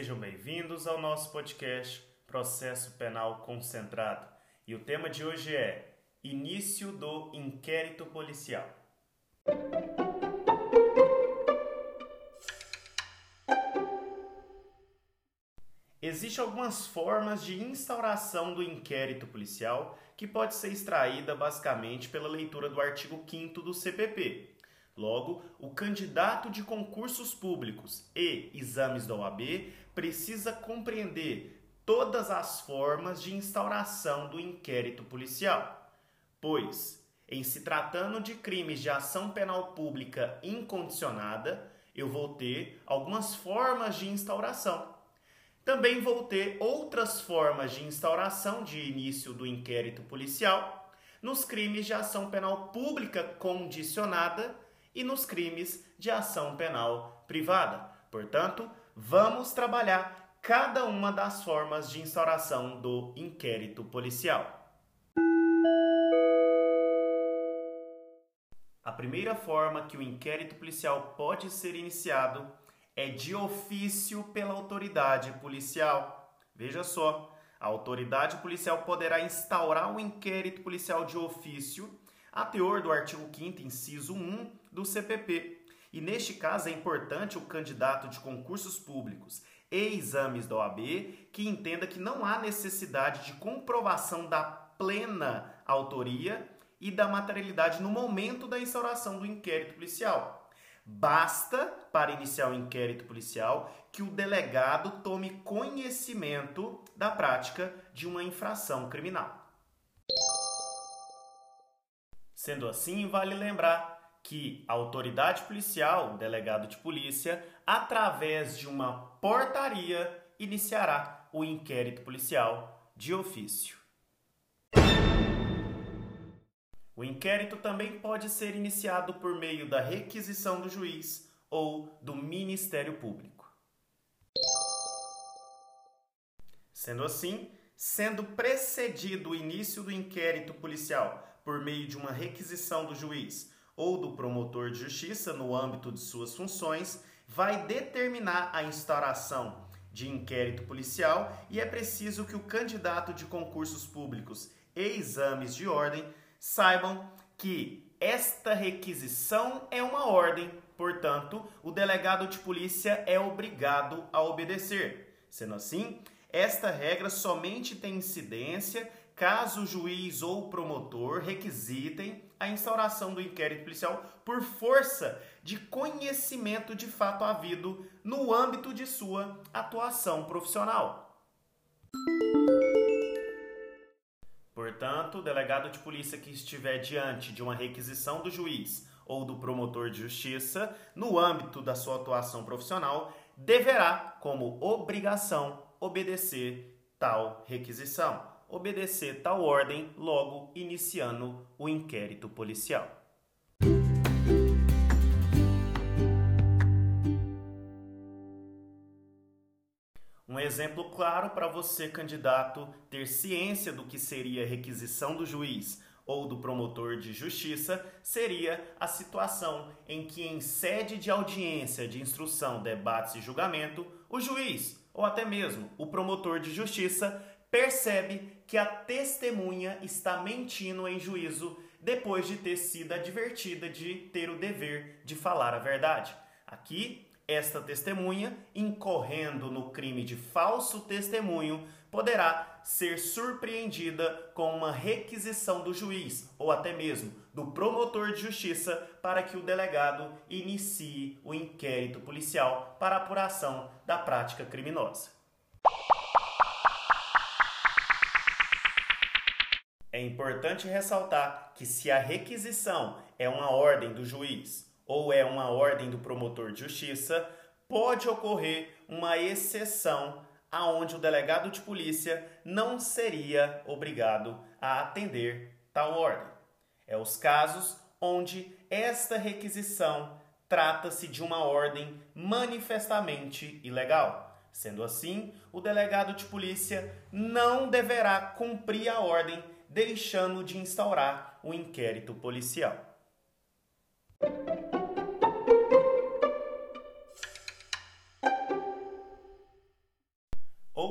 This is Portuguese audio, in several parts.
Sejam bem-vindos ao nosso podcast Processo Penal Concentrado. E o tema de hoje é Início do Inquérito Policial. Existem algumas formas de instauração do inquérito policial que pode ser extraída basicamente pela leitura do artigo 5 do CPP. Logo, o candidato de concursos públicos e exames da OAB precisa compreender todas as formas de instauração do inquérito policial, pois, em se tratando de crimes de ação penal pública incondicionada, eu vou ter algumas formas de instauração. Também vou ter outras formas de instauração de início do inquérito policial nos crimes de ação penal pública condicionada e nos crimes de ação penal privada. Portanto, vamos trabalhar cada uma das formas de instauração do inquérito policial. A primeira forma que o inquérito policial pode ser iniciado é de ofício pela autoridade policial. Veja só, a autoridade policial poderá instaurar o inquérito policial de ofício a teor do artigo 5 inciso 1 do CPP. E neste caso é importante o candidato de concursos públicos e exames da OAB que entenda que não há necessidade de comprovação da plena autoria e da materialidade no momento da instauração do inquérito policial. Basta, para iniciar o inquérito policial, que o delegado tome conhecimento da prática de uma infração criminal. Sendo assim, vale lembrar que a autoridade policial, o delegado de polícia, através de uma portaria, iniciará o inquérito policial de ofício. O inquérito também pode ser iniciado por meio da requisição do juiz ou do Ministério Público. Sendo assim, sendo precedido o início do inquérito policial por meio de uma requisição do juiz ou do promotor de justiça no âmbito de suas funções, vai determinar a instauração de inquérito policial e é preciso que o candidato de concursos públicos e exames de ordem saibam que esta requisição é uma ordem, portanto, o delegado de polícia é obrigado a obedecer. Sendo assim, esta regra somente tem incidência caso o juiz ou o promotor requisitem a instauração do inquérito policial por força de conhecimento de fato havido no âmbito de sua atuação profissional. Portanto, o delegado de polícia que estiver diante de uma requisição do juiz ou do promotor de justiça no âmbito da sua atuação profissional deverá, como obrigação, obedecer tal requisição obedecer tal ordem, logo iniciando o inquérito policial. Um exemplo claro para você, candidato, ter ciência do que seria requisição do juiz ou do promotor de justiça seria a situação em que, em sede de audiência de instrução, debates e julgamento, o juiz ou até mesmo o promotor de justiça percebe que a testemunha está mentindo em juízo depois de ter sido advertida de ter o dever de falar a verdade. Aqui, esta testemunha, incorrendo no crime de falso testemunho, poderá ser surpreendida com uma requisição do juiz ou até mesmo do promotor de justiça para que o delegado inicie o inquérito policial para apuração da prática criminosa. É importante ressaltar que se a requisição é uma ordem do juiz ou é uma ordem do promotor de justiça, pode ocorrer uma exceção aonde o delegado de polícia não seria obrigado a atender tal ordem. É os casos onde esta requisição trata-se de uma ordem manifestamente ilegal. Sendo assim, o delegado de polícia não deverá cumprir a ordem deixando de instaurar o inquérito policial.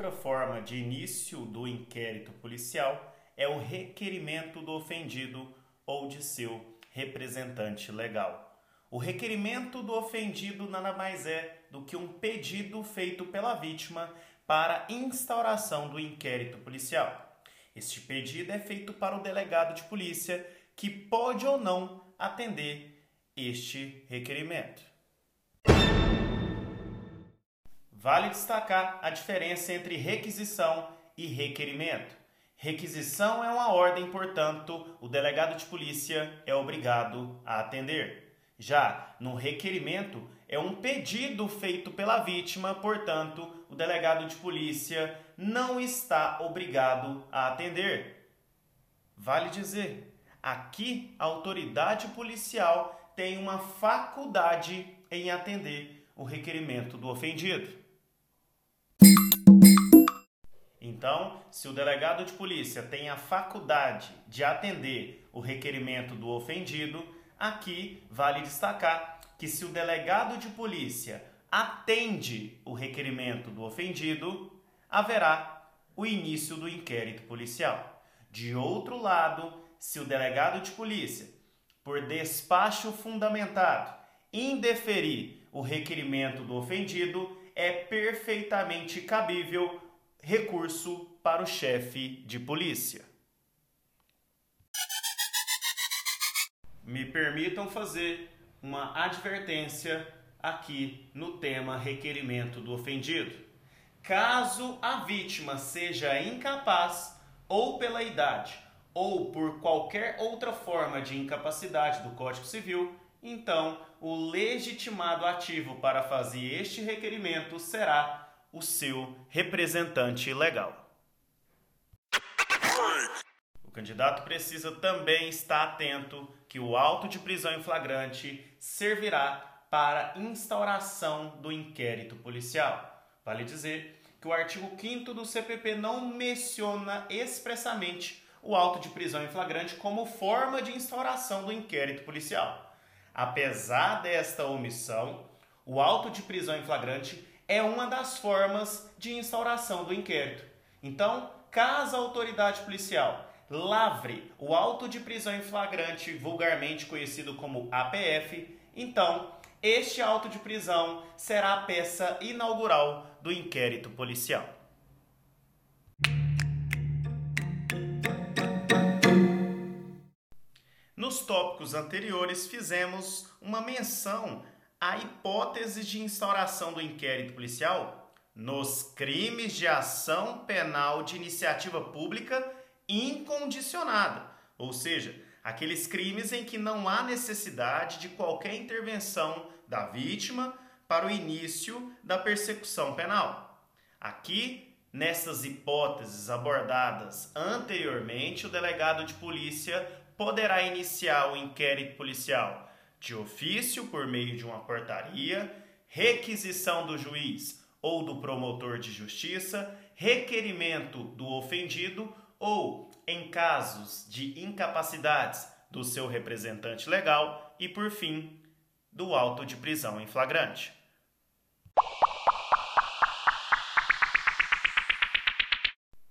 outra forma de início do inquérito policial é o requerimento do ofendido ou de seu representante legal. O requerimento do ofendido nada mais é do que um pedido feito pela vítima para instauração do inquérito policial. Este pedido é feito para o delegado de polícia, que pode ou não atender este requerimento. Vale destacar a diferença entre requisição e requerimento. Requisição é uma ordem, portanto, o delegado de polícia é obrigado a atender. Já no requerimento, é um pedido feito pela vítima, portanto, o delegado de polícia não está obrigado a atender. Vale dizer, aqui a autoridade policial tem uma faculdade em atender o requerimento do ofendido. Então, se o delegado de polícia tem a faculdade de atender o requerimento do ofendido, aqui vale destacar que se o delegado de polícia atende o requerimento do ofendido, haverá o início do inquérito policial. De outro lado, se o delegado de polícia, por despacho fundamentado, indeferir o requerimento do ofendido, é perfeitamente cabível recurso para o chefe de polícia. Me permitam fazer uma advertência aqui no tema requerimento do ofendido. Caso a vítima seja incapaz, ou pela idade, ou por qualquer outra forma de incapacidade do Código Civil, então o legitimado ativo para fazer este requerimento será o seu representante legal. O candidato precisa também estar atento que o auto de prisão em flagrante servirá para instauração do inquérito policial. Vale dizer que o artigo 5 do CPP não menciona expressamente o auto de prisão em flagrante como forma de instauração do inquérito policial. Apesar desta omissão, o auto de prisão em flagrante é uma das formas de instauração do inquérito. Então, caso a autoridade policial lavre o auto de prisão em flagrante, vulgarmente conhecido como APF, então este auto de prisão será a peça inaugural do inquérito policial. Nos tópicos anteriores, fizemos uma menção à hipótese de instauração do inquérito policial nos crimes de ação penal de iniciativa pública incondicionada, ou seja, aqueles crimes em que não há necessidade de qualquer intervenção da vítima para o início da persecução penal. Aqui, nessas hipóteses abordadas anteriormente, o delegado de polícia poderá iniciar o inquérito policial de ofício por meio de uma portaria, requisição do juiz ou do promotor de justiça, requerimento do ofendido ou em casos de incapacidades do seu representante legal e, por fim, do auto de prisão em flagrante.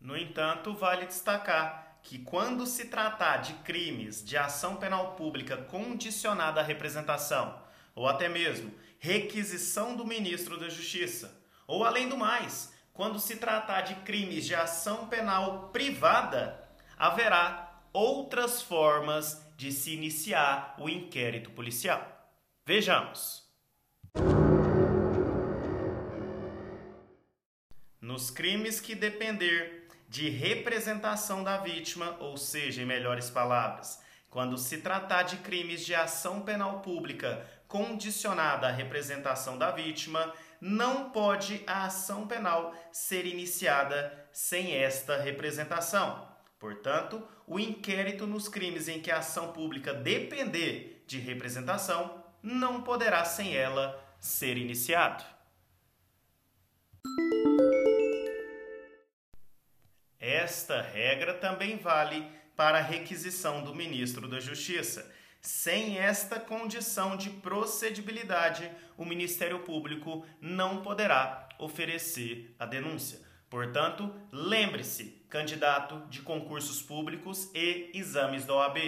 No entanto, vale destacar que, quando se tratar de crimes de ação penal pública condicionada à representação, ou até mesmo requisição do ministro da Justiça, ou além do mais, quando se tratar de crimes de ação penal privada, haverá outras formas de se iniciar o inquérito policial. Vejamos. Nos crimes que depender de representação da vítima, ou seja, em melhores palavras, quando se tratar de crimes de ação penal pública condicionada à representação da vítima, não pode a ação penal ser iniciada sem esta representação. Portanto, o inquérito nos crimes em que a ação pública depender de representação não poderá sem ela ser iniciado. Esta regra também vale para a requisição do ministro da Justiça sem esta condição de procedibilidade, o Ministério Público não poderá oferecer a denúncia. Portanto, lembre-se, candidato de concursos públicos e exames da OAB,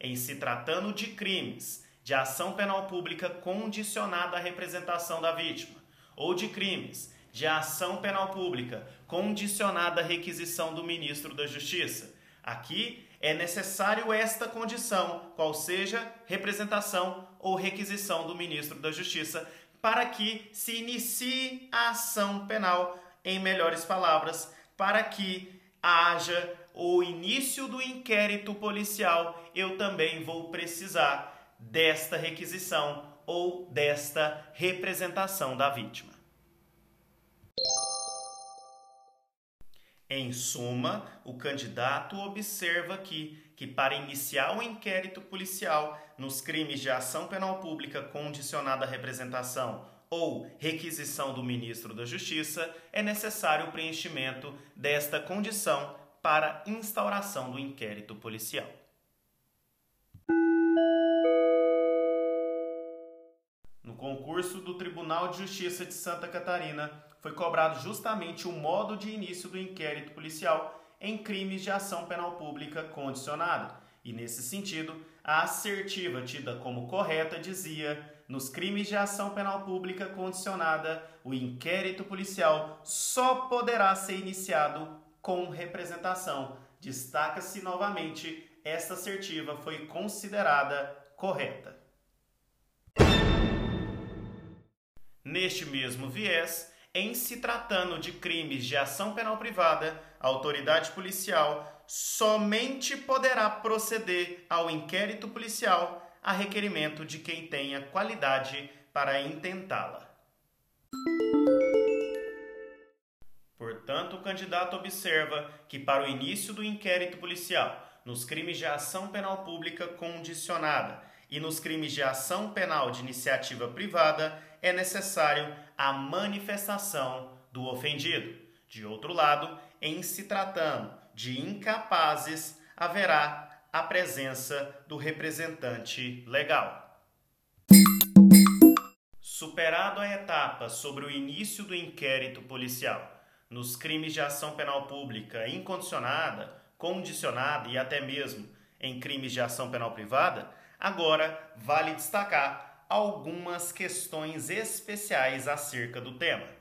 em se tratando de crimes de ação penal pública condicionada à representação da vítima, ou de crimes de ação penal pública condicionada à requisição do ministro da Justiça. Aqui é necessário esta condição, qual seja representação ou requisição do ministro da Justiça, para que se inicie a ação penal, em melhores palavras, para que haja o início do inquérito policial, eu também vou precisar desta requisição ou desta representação da vítima. Em suma, o candidato observa aqui que, para iniciar o inquérito policial nos crimes de ação penal pública condicionada à representação ou requisição do ministro da Justiça, é necessário o preenchimento desta condição para instauração do inquérito policial. No concurso do Tribunal de Justiça de Santa Catarina, foi cobrado justamente o modo de início do inquérito policial em crimes de ação penal pública condicionada. E nesse sentido, a assertiva tida como correta dizia: nos crimes de ação penal pública condicionada, o inquérito policial só poderá ser iniciado com representação. Destaca-se novamente, esta assertiva foi considerada correta. Neste mesmo viés, em se tratando de crimes de ação penal privada, a autoridade policial somente poderá proceder ao inquérito policial a requerimento de quem tenha qualidade para intentá-la. Portanto, o candidato observa que, para o início do inquérito policial, nos crimes de ação penal pública condicionada e nos crimes de ação penal de iniciativa privada, é necessário a manifestação do ofendido. De outro lado, em se tratando de incapazes, haverá a presença do representante legal. Superado a etapa sobre o início do inquérito policial nos crimes de ação penal pública incondicionada, condicionada e até mesmo em crimes de ação penal privada, agora vale destacar algumas questões especiais acerca do tema.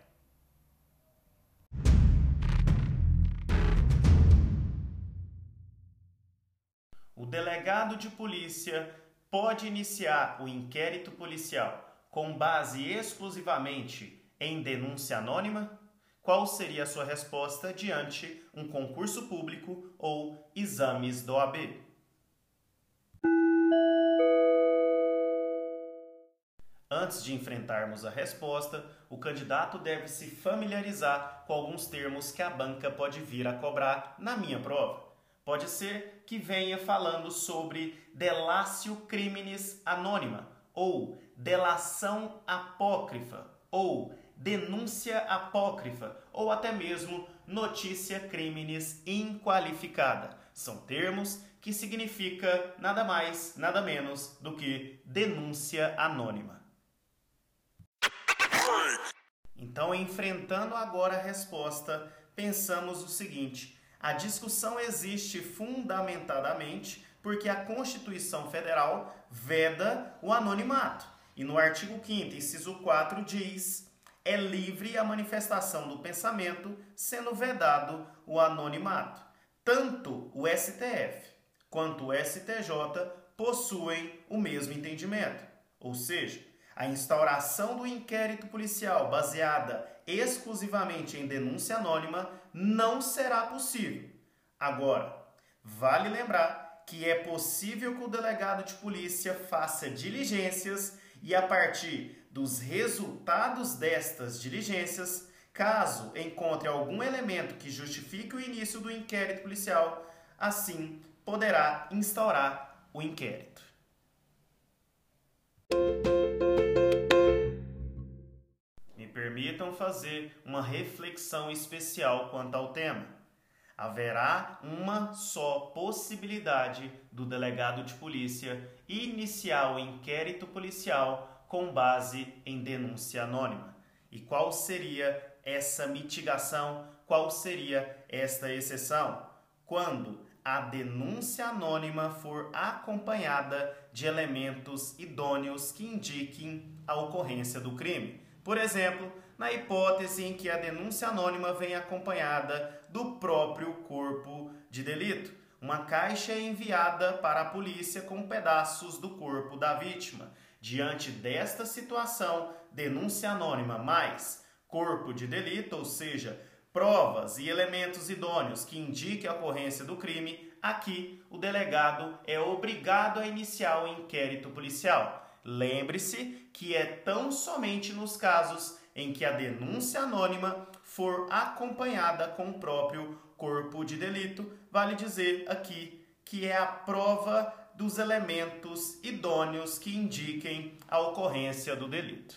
Delegado de polícia pode iniciar o inquérito policial com base exclusivamente em denúncia anônima? Qual seria a sua resposta diante um concurso público ou exames do OAB? Antes de enfrentarmos a resposta, o candidato deve se familiarizar com alguns termos que a banca pode vir a cobrar na minha prova. Pode ser que venha falando sobre delatio criminis anônima, ou delação apócrifa, ou denúncia apócrifa, ou até mesmo notícia criminis inqualificada. São termos que significa nada mais, nada menos do que denúncia anônima. Então, enfrentando agora a resposta, pensamos o seguinte: a discussão existe fundamentadamente porque a Constituição Federal veda o anonimato. E no artigo 5, inciso 4, diz: é livre a manifestação do pensamento, sendo vedado o anonimato. Tanto o STF quanto o STJ possuem o mesmo entendimento. Ou seja, a instauração do inquérito policial baseada exclusivamente em denúncia anônima não será possível. Agora, vale lembrar que é possível que o delegado de polícia faça diligências e, a partir dos resultados destas diligências, caso encontre algum elemento que justifique o início do inquérito policial, assim poderá instaurar o inquérito. Permitam fazer uma reflexão especial quanto ao tema. Haverá uma só possibilidade do delegado de polícia iniciar o inquérito policial com base em denúncia anônima. E qual seria essa mitigação? qual seria esta exceção? Quando a denúncia anônima for acompanhada de elementos idôneos que indiquem a ocorrência do crime. Por exemplo, na hipótese em que a denúncia anônima vem acompanhada do próprio corpo de delito. Uma caixa é enviada para a polícia com pedaços do corpo da vítima. Diante desta situação, denúncia anônima mais corpo de delito, ou seja, provas e elementos idôneos que indiquem a ocorrência do crime, aqui o delegado é obrigado a iniciar o inquérito policial. Lembre-se que é tão somente nos casos em que a denúncia anônima for acompanhada com o próprio corpo de delito, vale dizer aqui que é a prova dos elementos idôneos que indiquem a ocorrência do delito.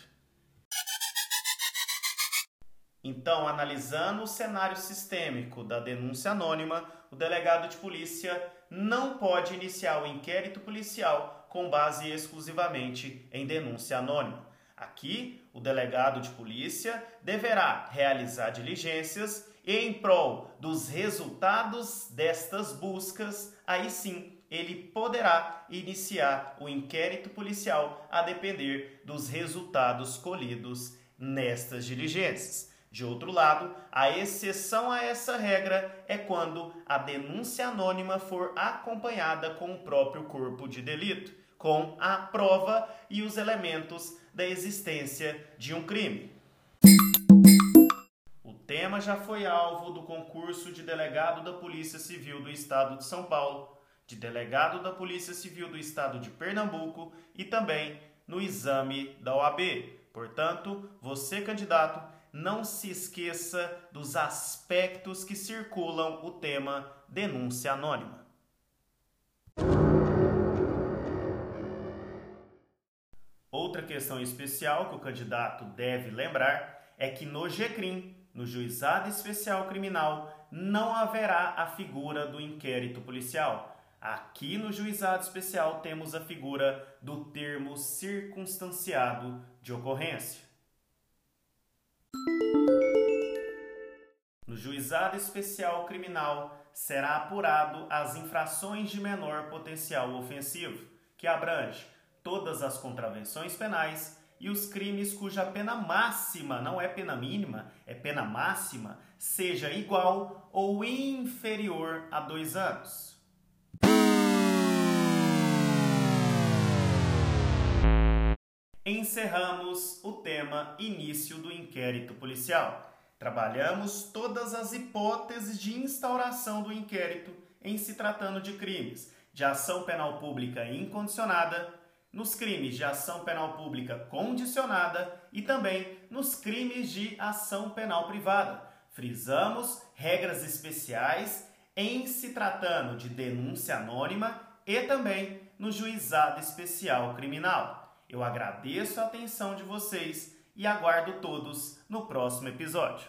Então, analisando o cenário sistêmico da denúncia anônima, o delegado de polícia não pode iniciar o inquérito policial com base exclusivamente em denúncia anônima. Aqui, o delegado de polícia deverá realizar diligências e, em prol dos resultados destas buscas, aí sim ele poderá iniciar o inquérito policial a depender dos resultados colhidos nestas diligências. De outro lado, a exceção a essa regra é quando a denúncia anônima for acompanhada com o próprio corpo de delito, com a prova e os elementos da existência de um crime. O tema já foi alvo do concurso de delegado da Polícia Civil do Estado de São Paulo, de delegado da Polícia Civil do Estado de Pernambuco e também no exame da OAB. Portanto, você, candidato, não se esqueça dos aspectos que circulam o tema denúncia anônima. Outra questão especial que o candidato deve lembrar é que no GCRIM, no Juizado Especial Criminal, não haverá a figura do inquérito policial. Aqui no Juizado Especial temos a figura do termo circunstanciado de ocorrência. No juizado especial criminal será apurado as infrações de menor potencial ofensivo, que abrange todas as contravenções penais e os crimes cuja pena máxima, não é pena mínima, é pena máxima, seja igual ou inferior a dois anos. Encerramos o tema início do inquérito policial. Trabalhamos todas as hipóteses de instauração do inquérito em se tratando de crimes de ação penal pública incondicionada, nos crimes de ação penal pública condicionada e também nos crimes de ação penal privada. Frisamos regras especiais em se tratando de denúncia anônima e também no juizado especial criminal. Eu agradeço a atenção de vocês e aguardo todos no próximo episódio.